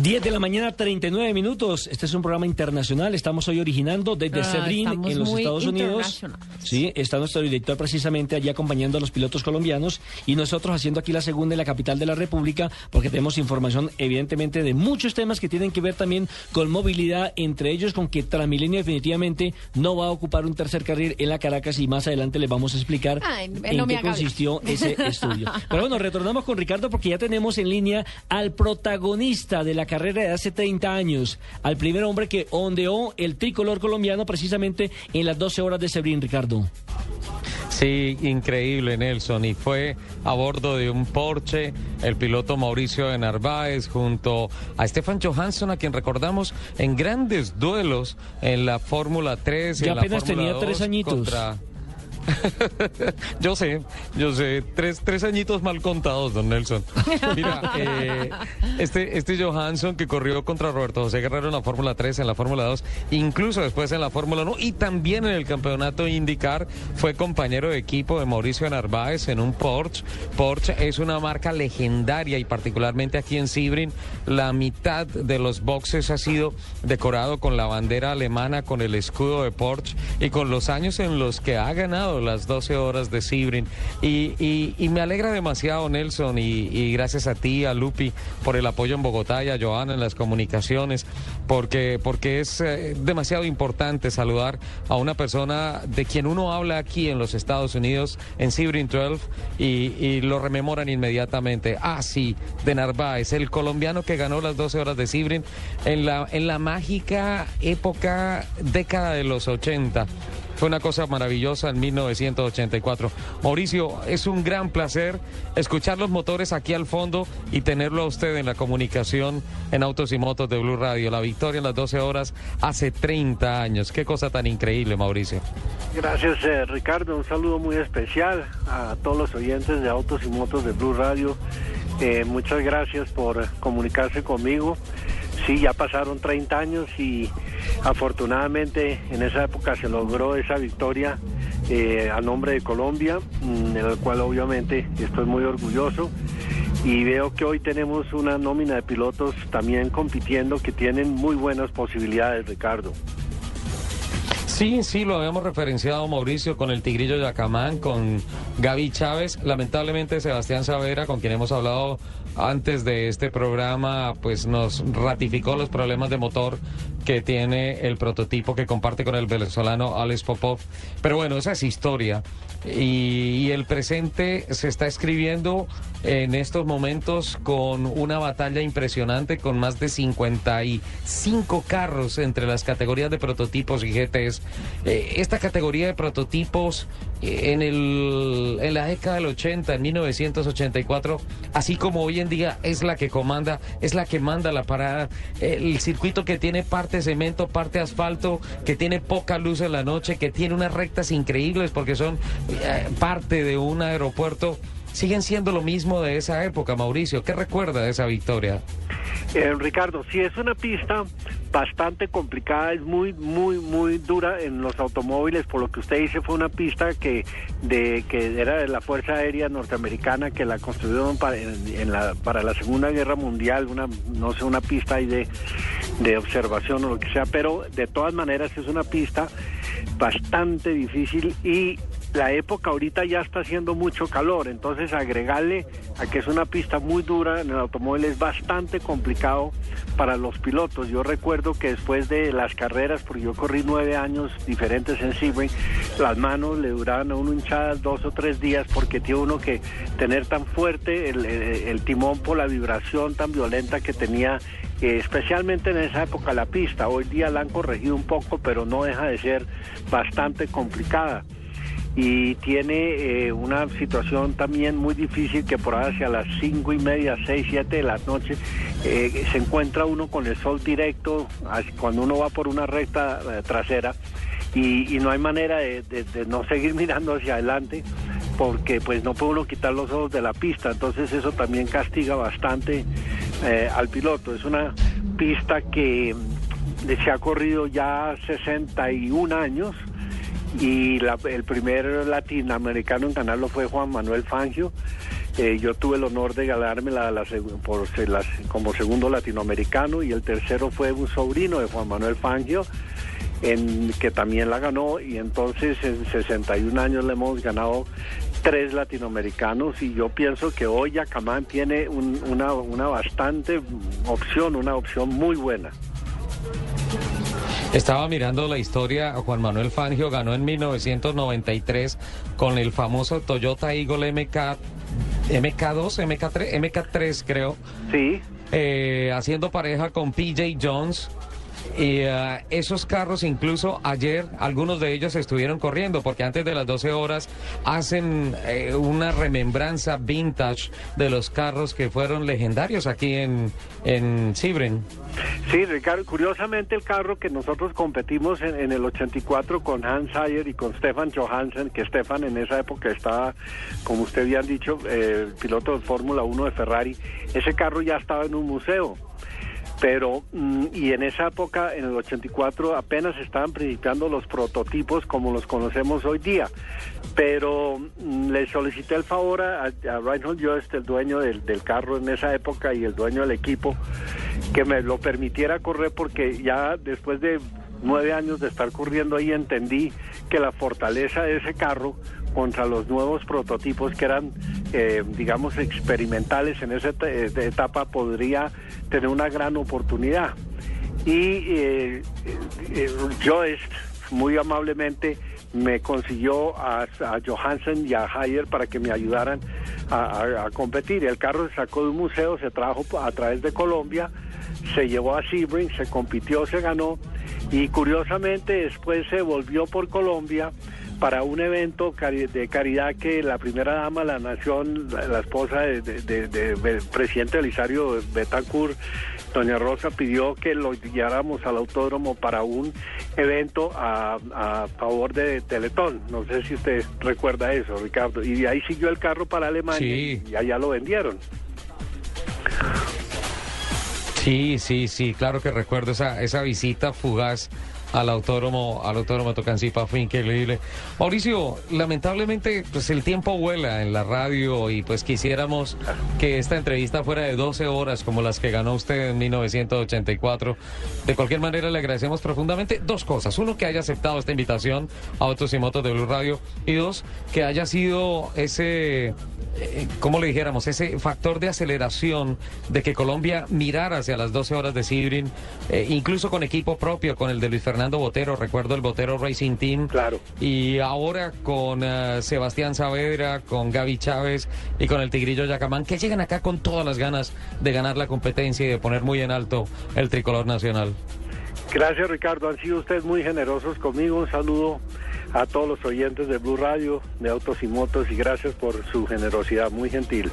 10 de la mañana, 39 minutos. Este es un programa internacional. Estamos hoy originando desde Ah, en los Estados Unidos. Sí, está nuestro director precisamente allí acompañando a los pilotos colombianos y nosotros haciendo aquí la segunda en la capital de la República porque tenemos información evidentemente de muchos temas que tienen que ver también con movilidad, entre ellos con que Transmilenio definitivamente no va a ocupar un tercer carril en la Caracas y más adelante les vamos a explicar Ay, en no qué consistió ese estudio. Pero bueno, retornamos con Ricardo porque ya tenemos en línea al protagonista de la carrera de hace 30 años, al primer hombre que ondeó el tricolor colombiano precisamente en las 12 horas de Sebrín, Ricardo. Sí, increíble Nelson. Y fue a bordo de un Porsche el piloto Mauricio de Narváez junto a Stefan Johansson, a quien recordamos en grandes duelos en la Fórmula 3. y Ya en la apenas Fórmula tenía tres 2 añitos. contra- yo sé, yo sé, tres, tres añitos mal contados, don Nelson. Mira, eh, este, este Johansson que corrió contra Roberto José Guerrero en la Fórmula 3, en la Fórmula 2, incluso después en la Fórmula 1 y también en el campeonato IndyCar, fue compañero de equipo de Mauricio Narváez en un Porsche. Porsche es una marca legendaria y particularmente aquí en Sebring, la mitad de los boxes ha sido decorado con la bandera alemana, con el escudo de Porsche y con los años en los que ha ganado las 12 horas de Sebring. Y, me alegra demasiado, Nelson, y, gracias a ti, a Lupi, por el apoyo en Bogotá y a Joana en las comunicaciones, porque, porque es eh, demasiado importante saludar a una persona de quien uno habla aquí en los Estados Unidos, en Sebring 12, y, lo rememoran inmediatamente. Ah, sí, de Narváez, el colombiano que ganó las 12 horas de Sebring en la, en la mágica época, década de los 80. Fue una cosa maravillosa en 1984. Mauricio, es un gran placer escuchar los motores aquí al fondo y tenerlo a usted en la comunicación en Autos y Motos de Blue Radio. La victoria en las 12 horas hace 30 años. Qué cosa tan increíble, Mauricio. Gracias, eh, Ricardo. Un saludo muy especial a todos los oyentes de Autos y Motos de Blue Radio. Eh, muchas gracias por comunicarse conmigo. Sí, ya pasaron 30 años y afortunadamente en esa época se logró esa victoria eh, a nombre de Colombia, mm, en el cual obviamente estoy muy orgulloso. Y veo que hoy tenemos una nómina de pilotos también compitiendo que tienen muy buenas posibilidades, Ricardo. Sí, sí, lo habíamos referenciado Mauricio con el Tigrillo Yacamán, con Gaby Chávez. Lamentablemente Sebastián Savera, con quien hemos hablado antes de este programa, pues nos ratificó los problemas de motor que tiene el prototipo que comparte con el venezolano Alex Popov. Pero bueno, esa es historia. Y, y el presente se está escribiendo en estos momentos con una batalla impresionante, con más de 55 carros entre las categorías de prototipos y GTs. Eh, esta categoría de prototipos eh, en, el, en la década del 80, en 1984, así como hoy en día es la que comanda, es la que manda la parada. El circuito que tiene parte cemento, parte asfalto, que tiene poca luz en la noche, que tiene unas rectas increíbles porque son eh, parte de un aeropuerto. Siguen siendo lo mismo de esa época, Mauricio. ¿Qué recuerda de esa victoria? Eh, Ricardo, sí es una pista bastante complicada, es muy, muy, muy dura en los automóviles, por lo que usted dice fue una pista que, de, que era de la Fuerza Aérea Norteamericana, que la construyeron para, en la, para la Segunda Guerra Mundial, una, no sé, una pista ahí de, de observación o lo que sea, pero de todas maneras es una pista bastante difícil y la época ahorita ya está haciendo mucho calor, entonces agregarle a que es una pista muy dura en el automóvil es bastante complicado para los pilotos. Yo recuerdo que después de las carreras, porque yo corrí nueve años diferentes en Sebring, las manos le duraban a uno hinchadas dos o tres días porque tiene uno que tener tan fuerte el timón por la vibración tan violenta que tenía eh, especialmente en esa época la pista. Hoy día la han corregido un poco, pero no deja de ser bastante complicada y tiene eh, una situación también muy difícil que por hacia las cinco y media, seis, siete de la noche eh, se encuentra uno con el sol directo cuando uno va por una recta eh, trasera y, no hay manera de, de- no seguir mirando hacia adelante porque pues no puede uno quitar los ojos de la pista, entonces eso también castiga bastante al piloto. Es una pista que se ha corrido ya 61 años y la- el primer latinoamericano en ganarlo fue Juan Manuel Fangio. Eh, yo tuve el honor de ganarme la, por, como segundo latinoamericano y el tercero fue un sobrino de Juan Manuel Fangio, en, que también la ganó y entonces en 61 años le hemos ganado tres latinoamericanos y yo pienso que hoy Yacamán tiene una, una bastante opción, una opción muy buena. Estaba mirando la historia, Juan Manuel Fangio ganó en 1993 con el famoso Toyota Eagle MK, MK2, MK3, MK3 creo. Sí. Eh, haciendo pareja con PJ Jones y uh, esos carros, incluso ayer, algunos de ellos estuvieron corriendo, porque antes de las 12 horas hacen eh, una remembranza vintage de los carros que fueron legendarios aquí en, en Sibren. Sí, Ricardo, curiosamente el carro que nosotros competimos en, el 84 con Hans Sayer y con Stefan Johansen, que Stefan en esa época estaba, como usted había dicho, eh, piloto de Fórmula 1 de Ferrari, ese carro ya estaba en un museo pero mm, y en esa época, en el 84, apenas estaban principiando los prototipos como los conocemos hoy día. Pero mm, le solicité el favor a, a Reinhold Jost, el dueño del, del, carro en esa época y el dueño del equipo, que me lo permitiera correr porque ya después de nueve años de estar corriendo ahí entendí que la fortaleza de ese carro contra los nuevos prototipos que eran, eh, digamos, experimentales en esa eh, etapa podría tener una gran oportunidad. Y eh, eh Joyce, muy amablemente, me consiguió a, Johansen y a Hayer para que me ayudaran a, a, competir. El carro se sacó de un museo, se trajo a través de Colombia, se llevó a Sebring, se compitió, se ganó y curiosamente después se volvió por Colombia para un evento de caridad que la primera dama de la nación, la, esposa del presidente Elisario Betancourt, doña Rosa, pidió que lo lleváramos al autódromo para un evento a, favor de Teletón. No sé si usted recuerda eso, Ricardo. Y de ahí siguió el carro para Alemania y allá lo vendieron. Sí, sí, sí, claro que recuerdo esa, esa visita fugaz al autódromo, al autódromo Tocancipá fue increíble. Mauricio, lamentablemente pues el tiempo vuela en la radio y pues quisiéramos que esta entrevista fuera de 12 horas como las que ganó usted en 1984. De cualquier manera le agradecemos profundamente dos cosas. Uno, que haya aceptado esta invitación a Autos y Motos de Blue Radio y dos, que haya sido ese eh, como le dijéramos, ese factor de aceleración de que Colombia mirara hacia las 12 horas de Sibrin, eh, incluso con equipo propio, con el de Luis Fernando Botero, recuerdo el Botero Racing Team. Claro. Y ahora con eh, Sebastián Saavedra, con Gaby Chávez y con el Tigrillo Yacamán, que llegan acá con todas las ganas de ganar la competencia y de poner muy en alto el tricolor nacional. Gracias Ricardo, han sido ustedes muy generosos conmigo. Un saludo a todos los oyentes de Blue Radio, de Autos y Motos y gracias por su generosidad, muy gentil.